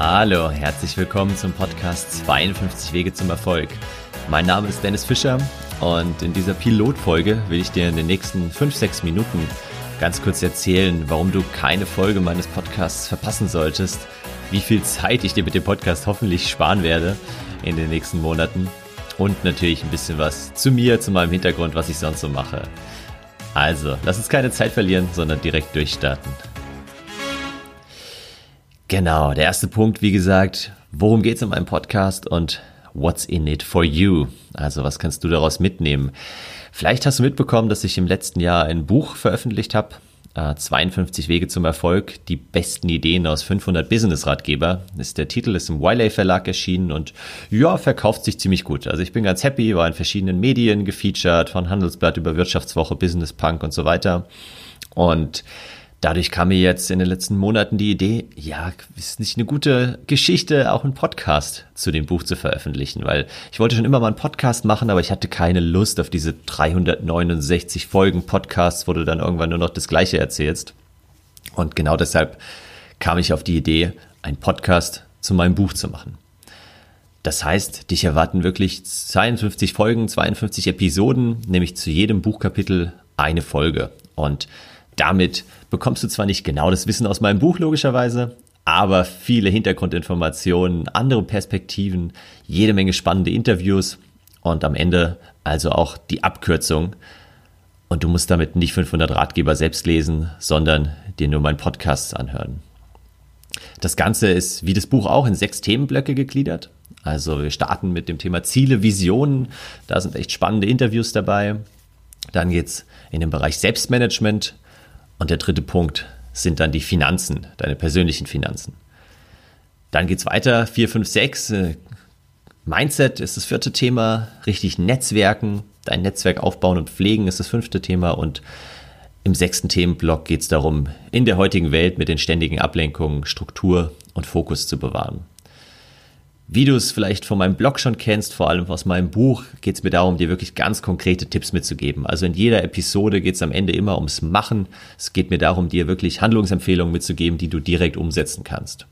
Hallo, herzlich willkommen zum Podcast 52 Wege zum Erfolg. Mein Name ist Dennis Fischer und in dieser Pilotfolge will ich dir in den nächsten 5-6 Minuten ganz kurz erzählen, warum du keine Folge meines Podcasts verpassen solltest, wie viel Zeit ich dir mit dem Podcast hoffentlich sparen werde in den nächsten Monaten und natürlich ein bisschen was zu mir, zu meinem Hintergrund, was ich sonst so mache. Also, lass uns keine Zeit verlieren, sondern direkt durchstarten. Genau, der erste Punkt, wie gesagt, worum geht es in meinem Podcast und what's in it for you? Also, was kannst du daraus mitnehmen? Vielleicht hast du mitbekommen, dass ich im letzten Jahr ein Buch veröffentlicht habe, 52 äh, Wege zum Erfolg, die besten Ideen aus 500 Business-Ratgeber. Der Titel ist im Wiley Verlag erschienen und ja, verkauft sich ziemlich gut. Also ich bin ganz happy, war in verschiedenen Medien gefeatured, von Handelsblatt über Wirtschaftswoche, Business Punk und so weiter. Und Dadurch kam mir jetzt in den letzten Monaten die Idee, ja, ist nicht eine gute Geschichte, auch einen Podcast zu dem Buch zu veröffentlichen, weil ich wollte schon immer mal einen Podcast machen, aber ich hatte keine Lust auf diese 369 Folgen Podcasts, wo du dann irgendwann nur noch das Gleiche erzählst. Und genau deshalb kam ich auf die Idee, einen Podcast zu meinem Buch zu machen. Das heißt, dich erwarten wirklich 52 Folgen, 52 Episoden, nämlich zu jedem Buchkapitel eine Folge. Und damit bekommst du zwar nicht genau das Wissen aus meinem Buch logischerweise, aber viele Hintergrundinformationen, andere Perspektiven, jede Menge spannende Interviews und am Ende also auch die Abkürzung. Und du musst damit nicht 500 Ratgeber selbst lesen, sondern dir nur meinen Podcast anhören. Das Ganze ist wie das Buch auch in sechs Themenblöcke gegliedert. Also wir starten mit dem Thema Ziele, Visionen. Da sind echt spannende Interviews dabei. Dann geht's in den Bereich Selbstmanagement. Und der dritte Punkt sind dann die Finanzen, deine persönlichen Finanzen. Dann geht's weiter, 4, 5, 6. Mindset ist das vierte Thema, richtig Netzwerken, dein Netzwerk aufbauen und pflegen ist das fünfte Thema und im sechsten Themenblock geht es darum, in der heutigen Welt mit den ständigen Ablenkungen Struktur und Fokus zu bewahren. Wie du es vielleicht von meinem Blog schon kennst, vor allem aus meinem Buch, geht es mir darum, dir wirklich ganz konkrete Tipps mitzugeben. Also in jeder Episode geht es am Ende immer ums Machen. Es geht mir darum, dir wirklich Handlungsempfehlungen mitzugeben, die du direkt umsetzen kannst.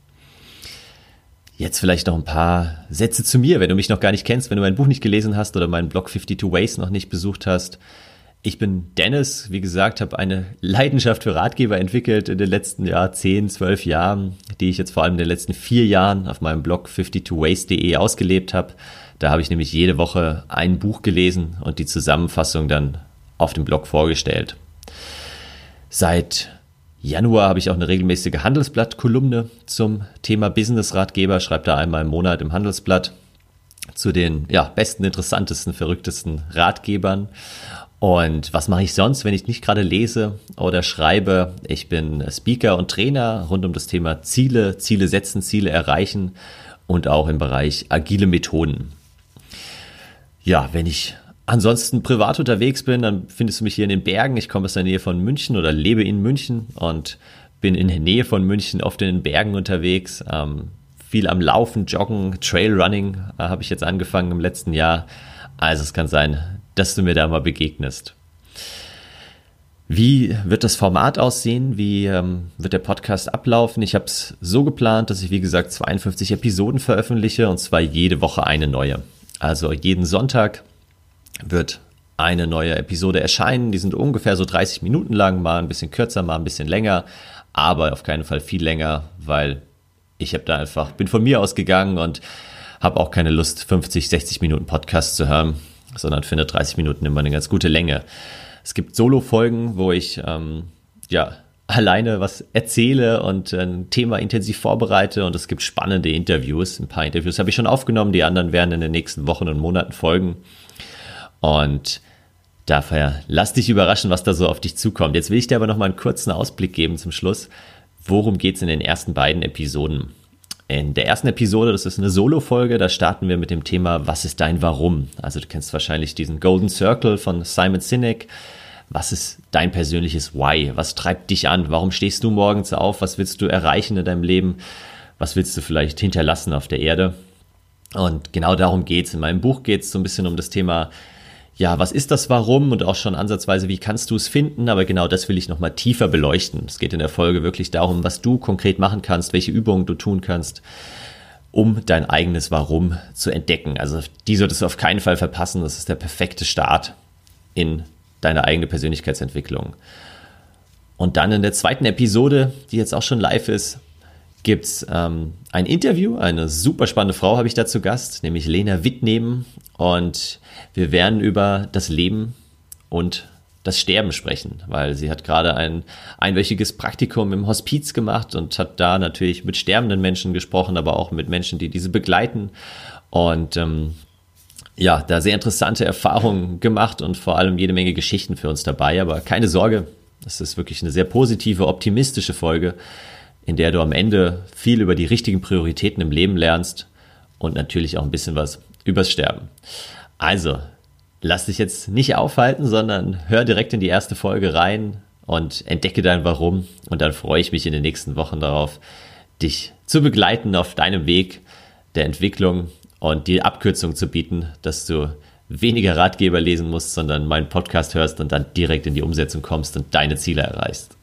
Jetzt vielleicht noch ein paar Sätze zu mir, wenn du mich noch gar nicht kennst, wenn du mein Buch nicht gelesen hast oder meinen Blog 52 Ways noch nicht besucht hast. Ich bin Dennis, wie gesagt, habe eine Leidenschaft für Ratgeber entwickelt in den letzten ja, 10, 12 Jahren, die ich jetzt vor allem in den letzten vier Jahren auf meinem Blog 52ways.de ausgelebt habe. Da habe ich nämlich jede Woche ein Buch gelesen und die Zusammenfassung dann auf dem Blog vorgestellt. Seit Januar habe ich auch eine regelmäßige Handelsblatt-Kolumne zum Thema Business-Ratgeber, schreibe da einmal im Monat im Handelsblatt zu den ja, besten, interessantesten, verrücktesten Ratgebern. Und was mache ich sonst, wenn ich nicht gerade lese oder schreibe? Ich bin Speaker und Trainer rund um das Thema Ziele, Ziele setzen, Ziele erreichen und auch im Bereich agile Methoden. Ja, wenn ich ansonsten privat unterwegs bin, dann findest du mich hier in den Bergen. Ich komme aus der Nähe von München oder lebe in München und bin in der Nähe von München oft in den Bergen unterwegs. Ähm, viel am Laufen, Joggen, Trailrunning äh, habe ich jetzt angefangen im letzten Jahr. Also es kann sein, dass du mir da mal begegnest. Wie wird das Format aussehen? Wie ähm, wird der Podcast ablaufen? Ich habe es so geplant, dass ich, wie gesagt, 52 Episoden veröffentliche und zwar jede Woche eine neue. Also jeden Sonntag wird eine neue Episode erscheinen. Die sind ungefähr so 30 Minuten lang, mal ein bisschen kürzer, mal ein bisschen länger, aber auf keinen Fall viel länger, weil ich habe da einfach, bin von mir ausgegangen und habe auch keine Lust, 50, 60 Minuten Podcast zu hören sondern finde 30 Minuten immer eine ganz gute Länge. Es gibt Solo-Folgen, wo ich ähm, ja alleine was erzähle und ein Thema intensiv vorbereite und es gibt spannende Interviews. Ein paar Interviews habe ich schon aufgenommen, die anderen werden in den nächsten Wochen und Monaten folgen. Und daher lass dich überraschen, was da so auf dich zukommt. Jetzt will ich dir aber noch mal einen kurzen Ausblick geben zum Schluss. Worum geht es in den ersten beiden Episoden? In der ersten Episode, das ist eine Solo-Folge, da starten wir mit dem Thema, was ist dein Warum? Also du kennst wahrscheinlich diesen Golden Circle von Simon Sinek. Was ist dein persönliches Why? Was treibt dich an? Warum stehst du morgens auf? Was willst du erreichen in deinem Leben? Was willst du vielleicht hinterlassen auf der Erde? Und genau darum geht's. In meinem Buch geht's so ein bisschen um das Thema, ja, was ist das Warum und auch schon ansatzweise, wie kannst du es finden? Aber genau das will ich nochmal tiefer beleuchten. Es geht in der Folge wirklich darum, was du konkret machen kannst, welche Übungen du tun kannst, um dein eigenes Warum zu entdecken. Also die solltest du auf keinen Fall verpassen. Das ist der perfekte Start in deine eigene Persönlichkeitsentwicklung. Und dann in der zweiten Episode, die jetzt auch schon live ist, gibt es ähm, ein Interview. Eine super spannende Frau habe ich da zu Gast, nämlich Lena Wittnehmen. Und wir werden über das Leben und das Sterben sprechen, weil sie hat gerade ein einwöchiges Praktikum im Hospiz gemacht und hat da natürlich mit sterbenden Menschen gesprochen, aber auch mit Menschen, die diese begleiten. Und ähm, ja, da sehr interessante Erfahrungen gemacht und vor allem jede Menge Geschichten für uns dabei. Aber keine Sorge, das ist wirklich eine sehr positive, optimistische Folge, in der du am Ende viel über die richtigen Prioritäten im Leben lernst und natürlich auch ein bisschen was übers Sterben. Also, lass dich jetzt nicht aufhalten, sondern hör direkt in die erste Folge rein und entdecke dein Warum. Und dann freue ich mich in den nächsten Wochen darauf, dich zu begleiten auf deinem Weg der Entwicklung und die Abkürzung zu bieten, dass du weniger Ratgeber lesen musst, sondern meinen Podcast hörst und dann direkt in die Umsetzung kommst und deine Ziele erreichst.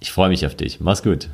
Ich freue mich auf dich. Mach's gut.